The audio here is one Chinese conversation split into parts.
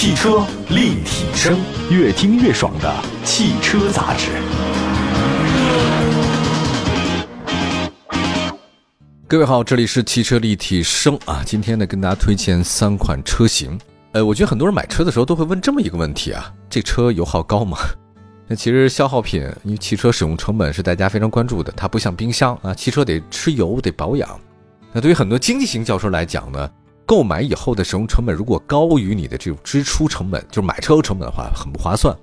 汽车立体声，越听越爽的汽车杂志。各位好，这里是汽车立体声啊。今天呢，跟大家推荐三款车型。呃，我觉得很多人买车的时候都会问这么一个问题啊：这车油耗高吗？那其实消耗品，因为汽车使用成本是大家非常关注的，它不像冰箱啊，汽车得吃油得保养。那对于很多经济型轿车来讲呢，购买以后的使用成本如果高于你的这种支出成本，就是买车成本的话，很不划算。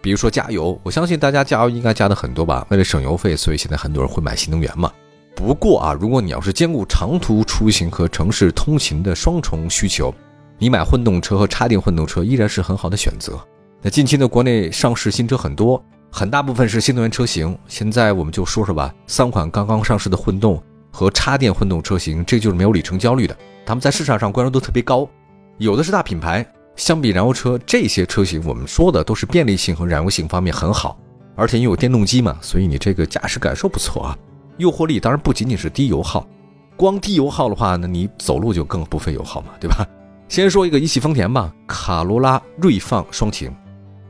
比如说加油，我相信大家加油应该加的很多吧？为了省油费，所以现在很多人会买新能源嘛。不过啊，如果你要是兼顾长途出行和城市通勤的双重需求，你买混动车和插电混动车依然是很好的选择。那近期呢，国内上市新车很多，很大部分是新能源车型。现在我们就说说吧，三款刚刚上市的混动和插电混动车型，这就是没有里程焦虑的。他们在市场上关注度特别高，有的是大品牌。相比燃油车，这些车型我们说的都是便利性和燃油性方面很好，而且又有电动机嘛，所以你这个驾驶感受不错啊。诱惑力当然不仅仅是低油耗，光低油耗的话呢，你走路就更不费油耗嘛，对吧？先说一个一汽丰田吧，卡罗拉锐放双擎。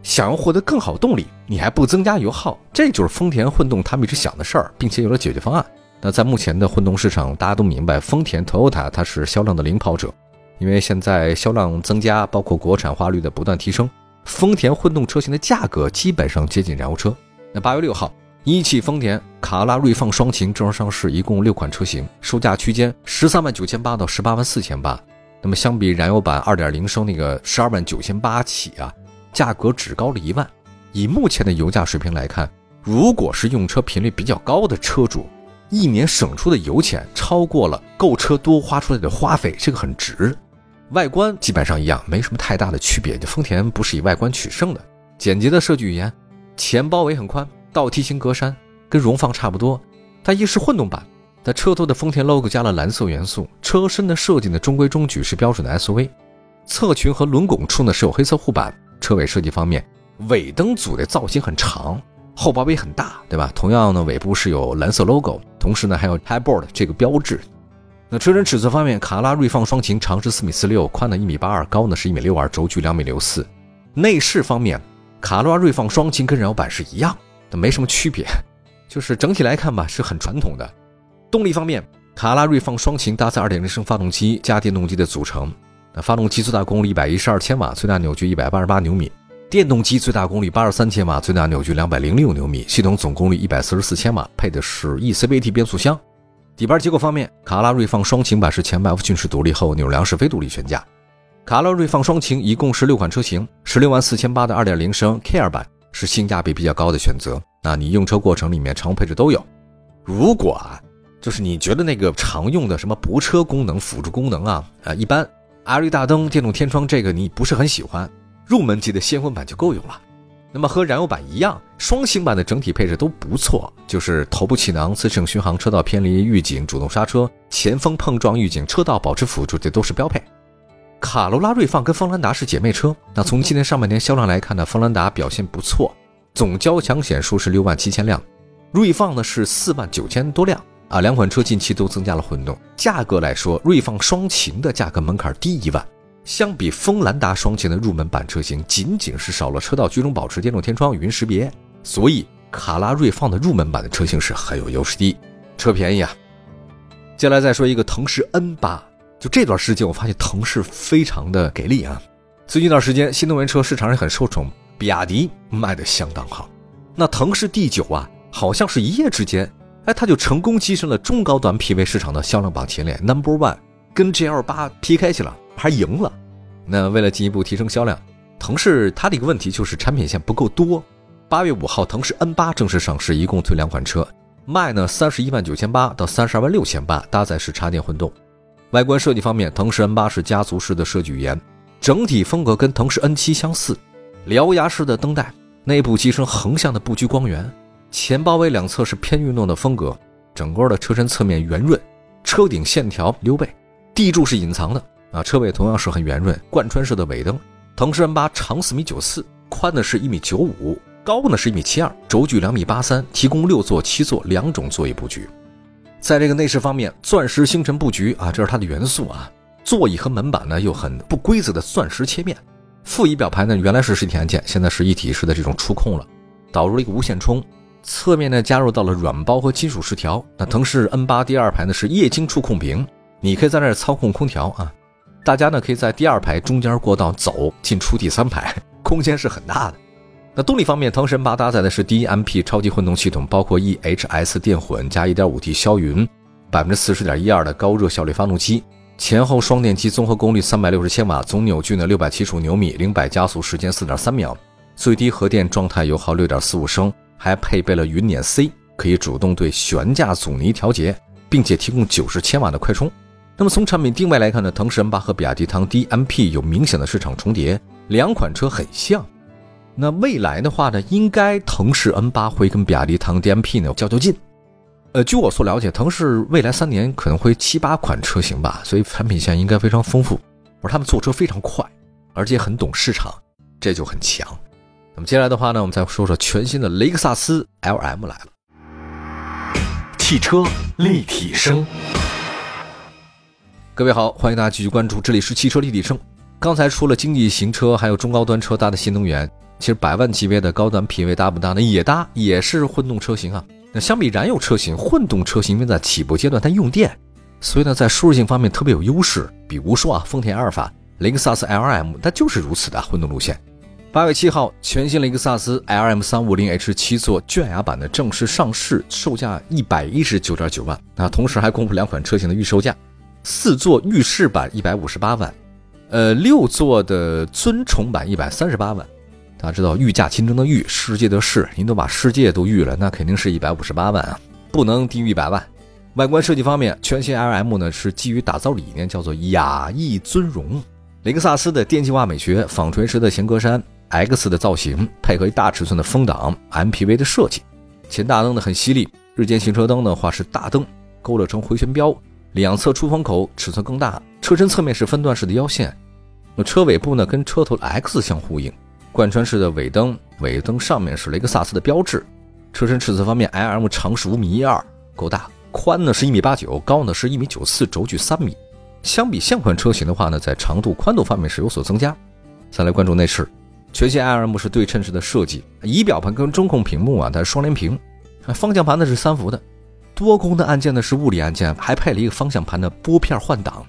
想要获得更好动力，你还不增加油耗，这就是丰田混动他们一直想的事儿，并且有了解决方案。那在目前的混动市场，大家都明白，丰田、Toyota 它是销量的领跑者，因为现在销量增加，包括国产化率的不断提升，丰田混动车型的价格基本上接近燃油车。那八月六号，一汽丰田卡罗拉锐放双擎正式上市，一共六款车型，售价区间十三万九千八到十八万四千八。那么相比燃油版二点零升那个十二万九千八起啊。价格只高了一万，以目前的油价水平来看，如果是用车频率比较高的车主，一年省出的油钱超过了购车多花出来的花费，这个很值。外观基本上一样，没什么太大的区别。就丰田不是以外观取胜的，简洁的设计语言，前包围很宽，倒梯形格栅跟荣放差不多。它一是混动版，在车头的丰田 logo 加了蓝色元素，车身的设计呢中规中矩，是标准的 SUV。侧裙和轮拱处呢是有黑色护板。车尾设计方面，尾灯组的造型很长，后包围很大，对吧？同样呢，尾部是有蓝色 logo，同时呢还有 HiBoard 这个标志。那车身尺寸方面，卡罗拉锐放双擎长是四米四六，宽呢一米八二，高呢是一米六二，轴距两米六四。内饰方面，卡罗拉锐放双擎跟燃油版是一样，的，没什么区别，就是整体来看吧，是很传统的。动力方面，卡罗拉锐放双擎搭载二点零升发动机加电动机的组成。那发动机最大功率一百一十二千瓦，最大扭矩一百八十八牛米；电动机最大功率八十三千瓦，最大扭矩两百零六牛米。系统总功率一百四十四千瓦，配的是 eCVT 变速箱。底盘结构方面，卡罗拉锐放双擎版是前麦弗逊式独立后扭梁式非独立悬架。卡罗拉锐放双擎一共是六款车型，十六万四千八的二点零升 Care 版是性价比比较高的选择。那你用车过程里面常用配置都有。如果啊，就是你觉得那个常用的什么泊车功能、辅助功能啊，啊一般。LED 大灯、电动天窗，这个你不是很喜欢，入门级的先锋版就够用了。那么和燃油版一样，双擎版的整体配置都不错，就是头部气囊、自适应巡航、车道偏离预警、主动刹车、前风碰撞预警、车道保持辅助，这都是标配。卡罗拉锐放跟锋兰达是姐妹车，那从今年上半年销量来看呢，锋兰达表现不错，总交强险数是六万七千辆，锐放呢是四万九千多辆。啊，两款车近期都增加了混动，价格来说，锐放双擎的价格门槛低一万，相比锋兰达双擎的入门版车型，仅仅是少了车道居中保持、电动天窗、语音识别，所以卡拉锐放的入门版的车型是很有优势的，车便宜啊。接下来再说一个腾势 N 八，就这段时间我发现腾势非常的给力啊，最近一段时间新能源车市场上很受宠，比亚迪卖的相当好，那腾势 D 九啊，好像是一夜之间。哎，它就成功跻身了中高端 P V 市场的销量榜前列，Number One，跟 GL 八 PK 去了，还赢了。那为了进一步提升销量，腾势它的一个问题就是产品线不够多。八月五号，腾势 N 八正式上市，一共推两款车，卖呢三十一万九千八到三十二万六千八，搭载是插电混动。外观设计方面，腾势 N 八是家族式的设计语言，整体风格跟腾势 N 七相似，獠牙式的灯带，内部机身横向的布局光源。前包围两侧是偏运动的风格，整个的车身侧面圆润，车顶线条溜背，地柱是隐藏的啊。车尾同样是很圆润，贯穿式的尾灯。腾势 N 八长四米九四，宽呢是一米九五，高呢是一米七二，轴距两米八三，提供六座、七座两种座椅布局。在这个内饰方面，钻石星辰布局啊，这是它的元素啊。座椅和门板呢又很不规则的钻石切面，副仪表盘呢原来是实体按键，现在是一体式的这种触控了，导入了一个无线充，侧面呢加入到了软包和金属饰条。那腾势 N 八第二排呢是液晶触控屏，你可以在那儿操控空调啊。大家呢可以在第二排中间过道走进出第三排，空间是很大的。那动力方面，腾势 N 八搭载的是 DMP 超级混动系统，包括 EHS 电混加 1.5T 消云，百分之四十点一二的高热效率发动机，前后双电机综合功率三百六十千瓦，总扭矩呢六百七十五牛米，零百加速时间四点三秒，最低核电状态油耗六点四五升，还配备了云辇 C，可以主动对悬架阻尼调节，并且提供九十千瓦的快充。那么从产品定位来看呢，腾势 N8 和比亚迪唐 DMP 有明显的市场重叠，两款车很像。那未来的话呢，应该腾势 N8 会跟比亚迪唐 DMP 呢较较劲。呃，据我所了解，腾势未来三年可能会七八款车型吧，所以产品线应该非常丰富。而他们做车非常快，而且很懂市场，这就很强。那么接下来的话呢，我们再说说全新的雷克萨斯 LM 来了。汽车立体声。各位好，欢迎大家继续关注，这里是汽车立体声。刚才除了经济型车，还有中高端车搭的新能源，其实百万级别的高端品位搭不搭呢？也搭，也是混动车型啊。那相比燃油车型，混动车型因为在起步阶段它用电，所以呢在舒适性方面特别有优势。比如说啊，丰田阿尔法、雷克萨斯 LM，它就是如此的混动路线。八月七号，全新雷克萨斯 LM 三五零 H 七座卷牙版的正式上市，售价一百一十九点九万。那同时还公布两款车型的预售价。四座浴室版一百五十八万，呃，六座的尊崇版一百三十八万。大家知道御驾亲征的御，世界的世，您都把世界都御了，那肯定是一百五十八万啊，不能低于一百万。外观设计方面，全新 LM 呢是基于打造理念叫做雅逸尊荣。雷克萨斯的电气化美学，纺锤式的前格栅，X 的造型，配合一大尺寸的风挡，MPV 的设计。前大灯呢很犀利，日间行车灯的话是大灯，勾勒成回旋镖。两侧出风口尺寸更大，车身侧面是分段式的腰线，那车尾部呢跟车头的 X 相呼应，贯穿式的尾灯，尾灯上面是雷克萨斯的标志。车身尺寸方面，LM 长是五米一二，够大，宽呢是一米八九，高呢是一米九四，轴距三米。相比现款车型的话呢，在长度、宽度方面是有所增加。再来关注内饰，全新 LM 是对称式的设计，仪表盘跟中控屏幕啊它是双联屏，方向盘呢是三幅的。多功能按键呢是物理按键，还配了一个方向盘的拨片换挡，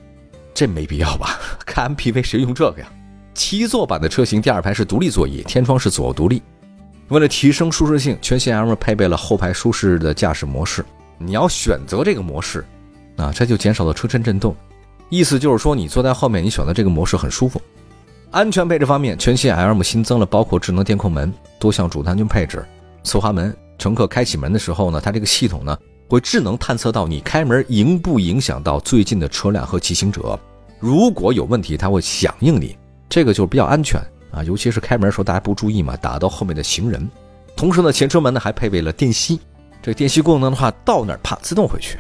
这没必要吧？看 MPV 谁用这个呀？七座版的车型第二排是独立座椅，天窗是左右独立。为了提升舒适性，全新 M 配备了后排舒适的驾驶模式。你要选择这个模式，啊，这就减少了车身震动。意思就是说，你坐在后面，你选择这个模式很舒服。安全配置方面，全新 L 新增了包括智能电控门、多项主动安全配置、侧滑门。乘客开启门的时候呢，它这个系统呢。会智能探测到你开门影不影响到最近的车辆和骑行者，如果有问题，它会响应你，这个就比较安全啊，尤其是开门的时候大家不注意嘛，打到后面的行人。同时呢，前车门呢还配备了电吸，这电吸功能的话，到哪儿啪自动回去。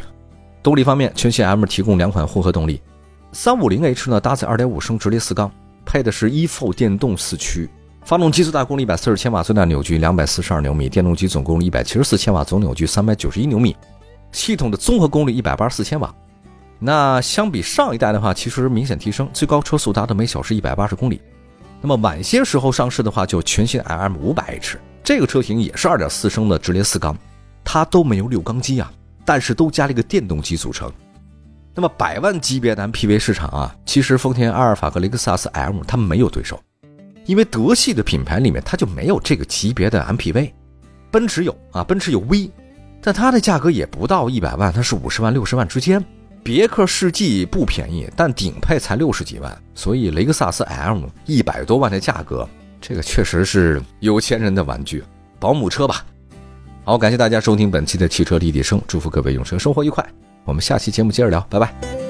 动力方面，全系 M 提供两款混合动力，350h 呢搭载2.5升直列四缸，配的是 EFO 电动四驱。发动机最大功率140千瓦，最大扭矩242牛米；电动机总功率174千瓦，总扭矩391牛米。系统的综合功率一百八十四千瓦，那相比上一代的话，其实明显提升，最高车速达到每小时一百八十公里。那么晚些时候上市的话，就全新 LM 五百 H 这个车型也是二点四升的直列四缸，它都没有六缸机啊，但是都加了一个电动机组成。那么百万级别的 MPV 市场啊，其实丰田阿尔法和雷克萨斯 M 它没有对手，因为德系的品牌里面它就没有这个级别的 MPV，奔驰有啊，奔驰有 V。但它的价格也不到一百万，它是五十万六十万之间。别克世纪不便宜，但顶配才六十几万，所以雷克萨斯 M 一百多万的价格，这个确实是有钱人的玩具，保姆车吧。好，感谢大家收听本期的汽车立体声，祝福各位用车生活愉快。我们下期节目接着聊，拜拜。